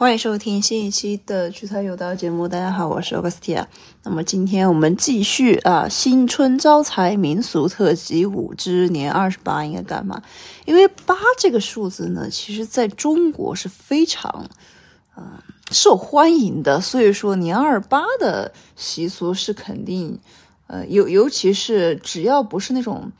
欢迎收听新一期的聚财有道节目。大家好，我是 Augustia。那么今天我们继续啊，新春招财民俗特辑五之年二十八应该干嘛？因为八这个数字呢，其实在中国是非常嗯受欢迎的，所以说年二八的习俗是肯定呃尤尤其是只要不是那种。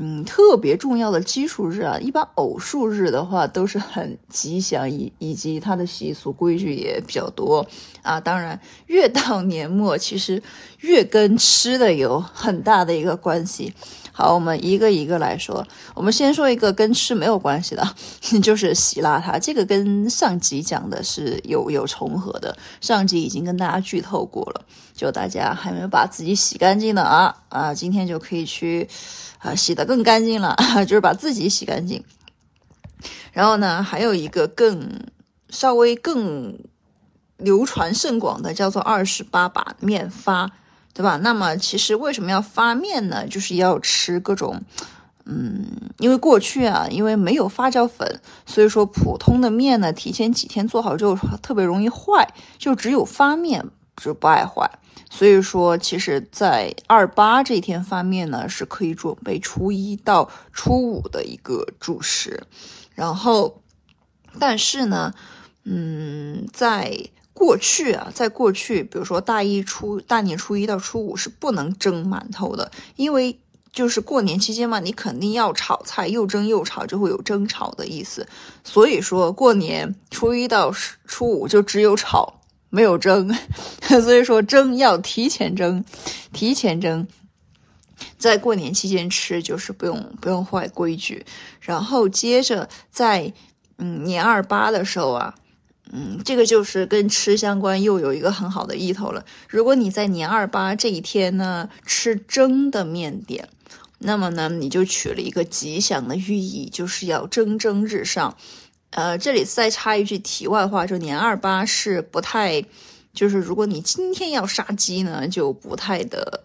嗯，特别重要的奇数日啊，一般偶数日的话都是很吉祥，以以及它的习俗规矩也比较多啊。当然，越到年末，其实越跟吃的有很大的一个关系。好，我们一个一个来说。我们先说一个跟吃没有关系的，就是洗邋遢。这个跟上集讲的是有有重合的，上集已经跟大家剧透过了。就大家还没有把自己洗干净的啊啊，今天就可以去。啊，洗得更干净了，就是把自己洗干净。然后呢，还有一个更稍微更流传甚广的，叫做二十八把面发，对吧？那么其实为什么要发面呢？就是要吃各种，嗯，因为过去啊，因为没有发酵粉，所以说普通的面呢，提前几天做好之后特别容易坏，就只有发面就不爱坏。所以说，其实，在二八这天发面呢，是可以准备初一到初五的一个主食。然后，但是呢，嗯，在过去啊，在过去，比如说大一初大年初一到初五是不能蒸馒头的，因为就是过年期间嘛，你肯定要炒菜，又蒸又炒，就会有蒸炒的意思。所以说，过年初一到初五就只有炒。没有蒸，所以说蒸要提前蒸，提前蒸，在过年期间吃就是不用不用坏规矩。然后接着在嗯年二八的时候啊，嗯这个就是跟吃相关，又有一个很好的意头了。如果你在年二八这一天呢吃蒸的面点，那么呢你就取了一个吉祥的寓意，就是要蒸蒸日上。呃，这里再插一句题外话，就年二八是不太，就是如果你今天要杀鸡呢，就不太的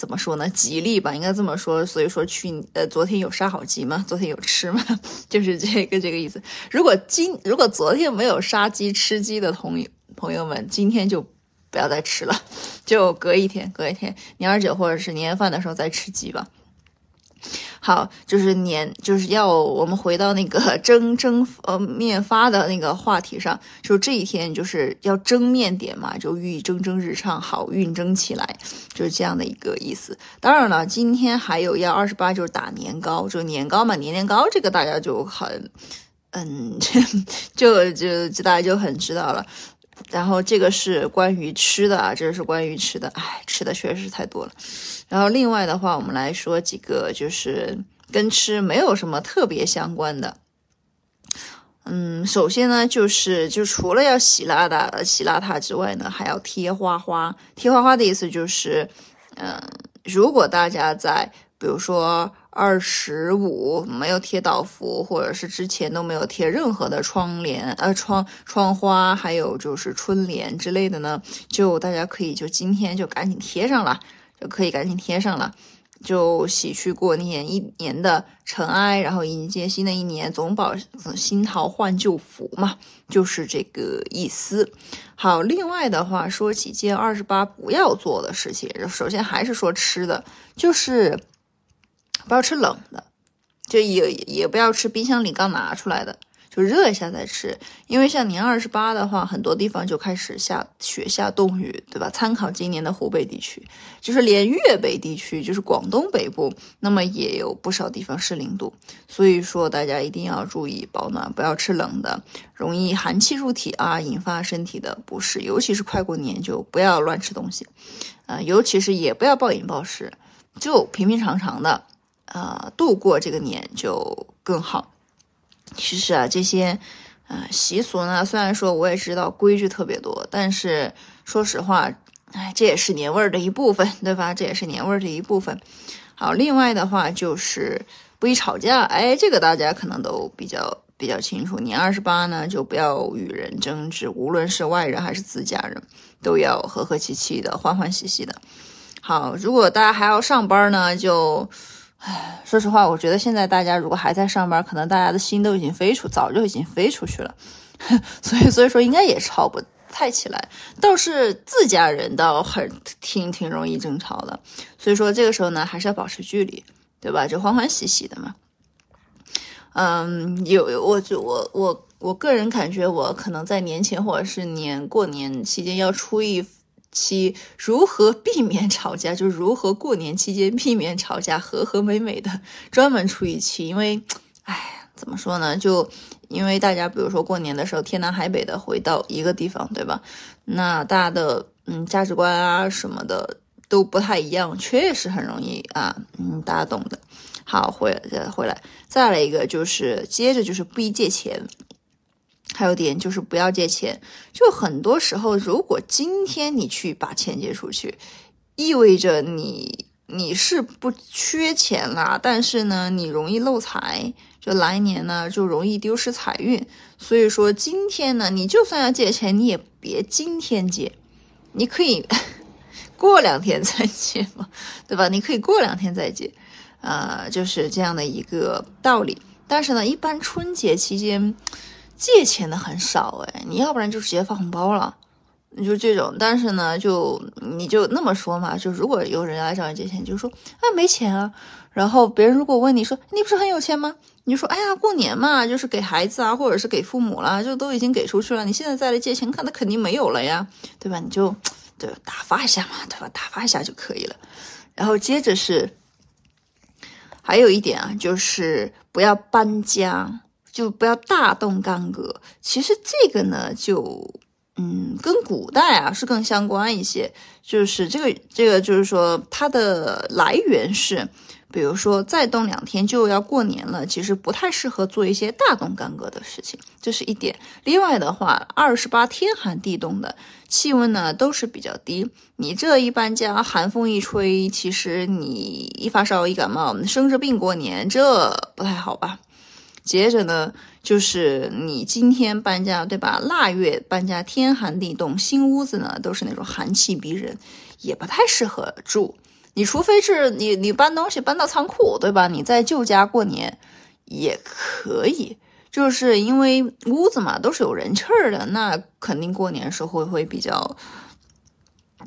怎么说呢，吉利吧，应该这么说。所以说去呃，昨天有杀好鸡吗？昨天有吃吗？就是这个这个意思。如果今如果昨天没有杀鸡吃鸡的同朋友们，今天就不要再吃了，就隔一天，隔一天年二九或者是年夜饭的时候再吃鸡吧。好，就是年就是要我们回到那个 蒸蒸呃面发的那个话题上，就这一天就是要蒸面点嘛，就寓意蒸蒸日上，好运蒸起来，就是这样的一个意思。当然了，今天还有要二十八，就是打年糕，就年糕嘛，年年糕这个大家就很，嗯，就就就大家就很知道了。然后这个是关于吃的啊，这是关于吃的，哎，吃的确实是太多了。然后另外的话，我们来说几个就是跟吃没有什么特别相关的。嗯，首先呢，就是就除了要洗邋遢、洗邋遢之外呢，还要贴花花。贴花花的意思就是，嗯，如果大家在比如说。二十五没有贴倒福，或者是之前都没有贴任何的窗帘、呃窗窗花，还有就是春联之类的呢，就大家可以就今天就赶紧贴上了，就可以赶紧贴上了，就洗去过年一年的尘埃，然后迎接新的一年，总保新桃换旧符嘛，就是这个意思。好，另外的话说几件二十八不要做的事情，首先还是说吃的，就是。不要吃冷的，就也也不要吃冰箱里刚拿出来的，就热一下再吃。因为像年二十八的话，很多地方就开始下雪下冻雨，对吧？参考今年的湖北地区，就是连粤北地区，就是广东北部，那么也有不少地方是零度。所以说大家一定要注意保暖，不要吃冷的，容易寒气入体啊，引发身体的不适。尤其是快过年，就不要乱吃东西，啊，尤其是也不要暴饮暴食，就平平常常的。呃，度过这个年就更好。其实啊，这些呃习俗呢，虽然说我也知道规矩特别多，但是说实话，哎，这也是年味儿的一部分，对吧？这也是年味儿的一部分。好，另外的话就是不宜吵架，哎，这个大家可能都比较比较清楚。年二十八呢，就不要与人争执，无论是外人还是自家人，都要和和气气的，欢欢喜喜的。好，如果大家还要上班呢，就。唉，说实话，我觉得现在大家如果还在上班，可能大家的心都已经飞出，早就已经飞出去了。所以所以说应该也吵不太起来。倒是自家人倒很挺挺容易争吵的，所以说这个时候呢，还是要保持距离，对吧？就欢欢喜喜的嘛。嗯，有我就我我我个人感觉，我可能在年前或者是年过年期间要出一期如何避免吵架，就是如何过年期间避免吵架，和和美美的专门出一期。因为，哎，怎么说呢？就因为大家比如说过年的时候天南海北的回到一个地方，对吧？那大家的嗯价值观啊什么的都不太一样，确实很容易啊，嗯，大家懂的。好，回来回来，再来一个就是接着就是不宜借钱，还有点就是不要借钱。就很多时候，如果今天你去把钱借出去，意味着你你是不缺钱啦，但是呢，你容易漏财，就来年呢就容易丢失财运。所以说今天呢，你就算要借钱，你也别今天借，你可以 过两天再借嘛，对吧？你可以过两天再借。呃，就是这样的一个道理。但是呢，一般春节期间借钱的很少哎，你要不然就直接发红包了，你就这种。但是呢，就你就那么说嘛，就如果有人来找你借钱，就说啊没钱啊。然后别人如果问你说你不是很有钱吗？你就说哎呀过年嘛，就是给孩子啊，或者是给父母啦，就都已经给出去了。你现在再来借钱，看他肯定没有了呀，对吧？你就对打发一下嘛，对吧？打发一下就可以了。然后接着是。还有一点啊，就是不要搬家，就不要大动干戈。其实这个呢，就嗯，跟古代啊是更相关一些。就是这个这个，就是说它的来源是。比如说，再动两天就要过年了，其实不太适合做一些大动干戈的事情，这是一点。另外的话，二十八天寒地冻的气温呢都是比较低，你这一搬家，寒风一吹，其实你一发烧一感冒，生着病过年，这不太好吧？接着呢，就是你今天搬家，对吧？腊月搬家，天寒地冻，新屋子呢都是那种寒气逼人，也不太适合住。你除非是你你搬东西搬到仓库，对吧？你在旧家过年也可以，就是因为屋子嘛都是有人气儿的，那肯定过年时候会比较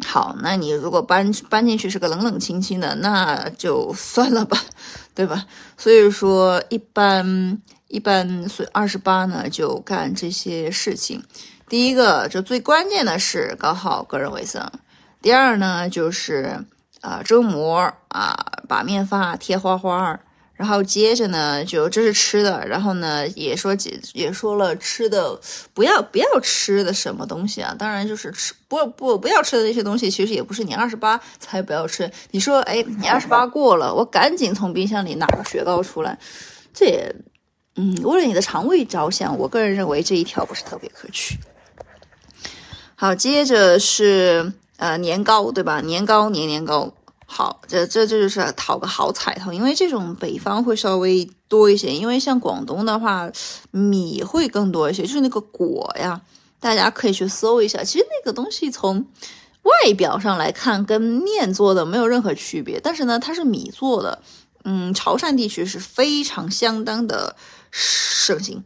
好。那你如果搬搬进去是个冷冷清清的，那就算了吧，对吧？所以说一般一般，所以二十八呢就干这些事情。第一个就最关键的是搞好个人卫生，第二呢就是。啊，蒸馍啊，把面发贴花花然后接着呢，就这是吃的，然后呢，也说也也说了吃的，不要不要吃的什么东西啊？当然就是吃不不不要吃的那些东西，其实也不是你二十八才不要吃。你说，哎，你二十八过了，我赶紧从冰箱里拿个雪糕出来，这也，嗯，为了你的肠胃着想，我个人认为这一条不是特别可取。好，接着是。呃，年糕对吧？年糕年年糕，好，这这这就是讨个好彩头。因为这种北方会稍微多一些，因为像广东的话，米会更多一些。就是那个果呀，大家可以去搜一下。其实那个东西从外表上来看，跟面做的没有任何区别，但是呢，它是米做的。嗯，潮汕地区是非常相当的盛行，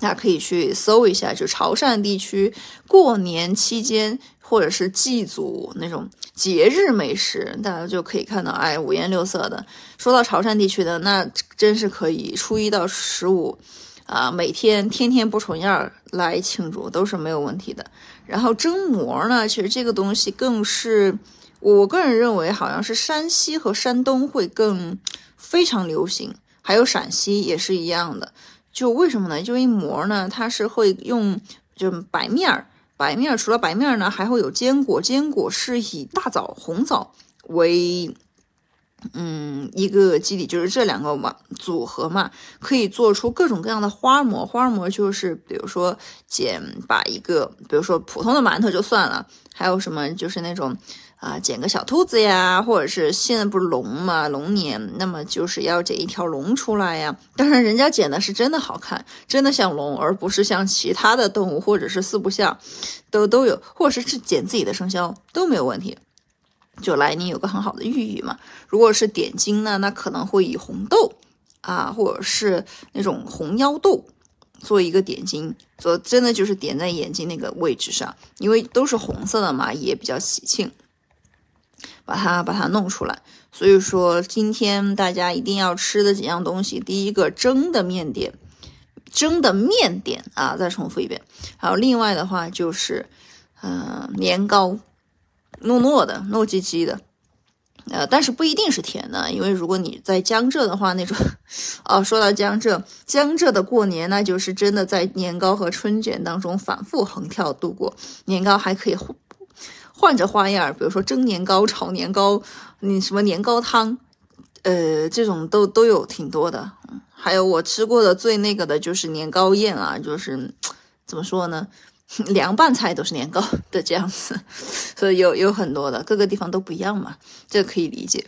大家可以去搜一下，就潮汕地区过年期间。或者是祭祖那种节日美食，大家就可以看到，哎，五颜六色的。说到潮汕地区的，那真是可以初一到十五，啊，每天天天不重样来庆祝都是没有问题的。然后蒸馍呢，其实这个东西更是，我个人认为好像是山西和山东会更非常流行，还有陕西也是一样的。就为什么呢？就一馍呢，它是会用就白面儿。白面除了白面呢，还会有坚果。坚果是以大枣、红枣为嗯一个基底，就是这两个嘛组合嘛，可以做出各种各样的花馍。花馍就是比如说剪把一个，比如说普通的馒头就算了，还有什么就是那种。啊，剪个小兔子呀，或者是现在不是龙嘛，龙年，那么就是要剪一条龙出来呀。当然，人家剪的是真的好看，真的像龙，而不是像其他的动物或者是四不像，都都有，或者是是剪自己的生肖都没有问题。就来年有个很好的寓意嘛。如果是点睛呢，那可能会以红豆啊，或者是那种红腰豆做一个点睛，做真的就是点在眼睛那个位置上，因为都是红色的嘛，也比较喜庆，把它把它弄出来。所以说今天大家一定要吃的几样东西，第一个蒸的面点，蒸的面点啊，再重复一遍。还有另外的话就是，嗯，年糕，糯糯的，糯叽叽的。呃，但是不一定是甜的，因为如果你在江浙的话，那种，哦，说到江浙，江浙的过年那就是真的在年糕和春卷当中反复横跳度过。年糕还可以换换着花样，比如说蒸年糕、炒年糕，你什么年糕汤，呃，这种都都有挺多的。还有我吃过的最那个的就是年糕宴啊，就是怎么说呢？凉拌菜都是年糕 的这样子，所以有有很多的各个地方都不一样嘛，这个可以理解。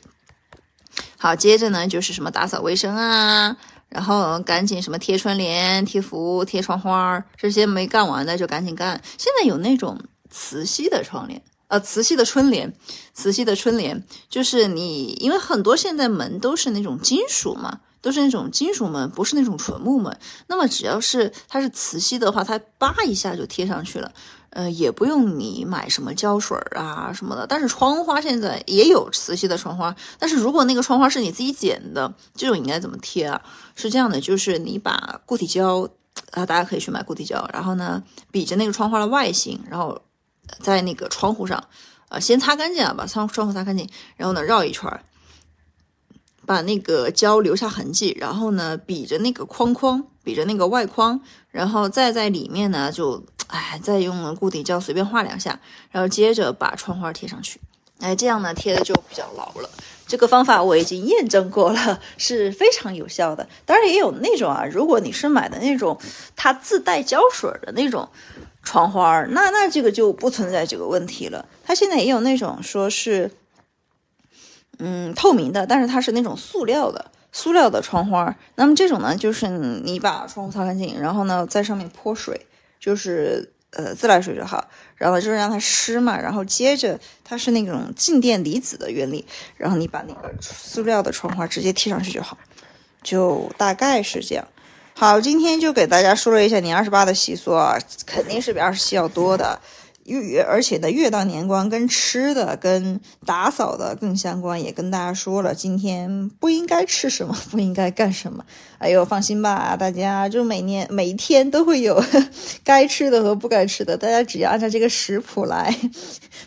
好，接着呢就是什么打扫卫生啊，然后赶紧什么贴春联、贴福、贴窗花这些没干完的就赶紧干。现在有那种磁吸的窗帘，呃，磁吸的春联，磁吸的春联就是你，因为很多现在门都是那种金属嘛。都是那种金属门，不是那种纯木门。那么只要是它是磁吸的话，它叭一下就贴上去了，呃，也不用你买什么胶水啊什么的。但是窗花现在也有磁吸的窗花，但是如果那个窗花是你自己剪的，这种应该怎么贴啊？是这样的，就是你把固体胶啊，大家可以去买固体胶，然后呢，比着那个窗花的外形，然后在那个窗户上，呃，先擦干净啊，把窗窗户擦干净，然后呢绕一圈。把那个胶留下痕迹，然后呢，比着那个框框，比着那个外框，然后再在里面呢，就哎，再用固体胶随便画两下，然后接着把窗花贴上去，哎，这样呢贴的就比较牢了。这个方法我已经验证过了，是非常有效的。当然也有那种啊，如果你是买的那种它自带胶水的那种窗花，那那这个就不存在这个问题了。它现在也有那种说是。嗯，透明的，但是它是那种塑料的，塑料的窗花。那么这种呢，就是你把窗户擦干净，然后呢，在上面泼水，就是呃自来水就好，然后就是让它湿嘛，然后接着它是那种静电离子的原理，然后你把那个塑料的窗花直接贴上去就好，就大概是这样。好，今天就给大家说了一下年二十八的习俗啊，肯定是比二十七要多的。越而且呢，越到年关，跟吃的、跟打扫的更相关。也跟大家说了，今天不应该吃什么，不应该干什么。哎呦，放心吧，大家就每年每一天都会有 该吃的和不该吃的，大家只要按照这个食谱来，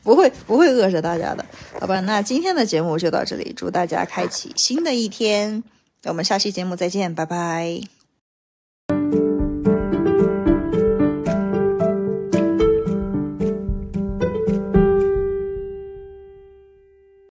不会不会饿着大家的，好吧？那今天的节目就到这里，祝大家开启新的一天，我们下期节目再见，拜拜。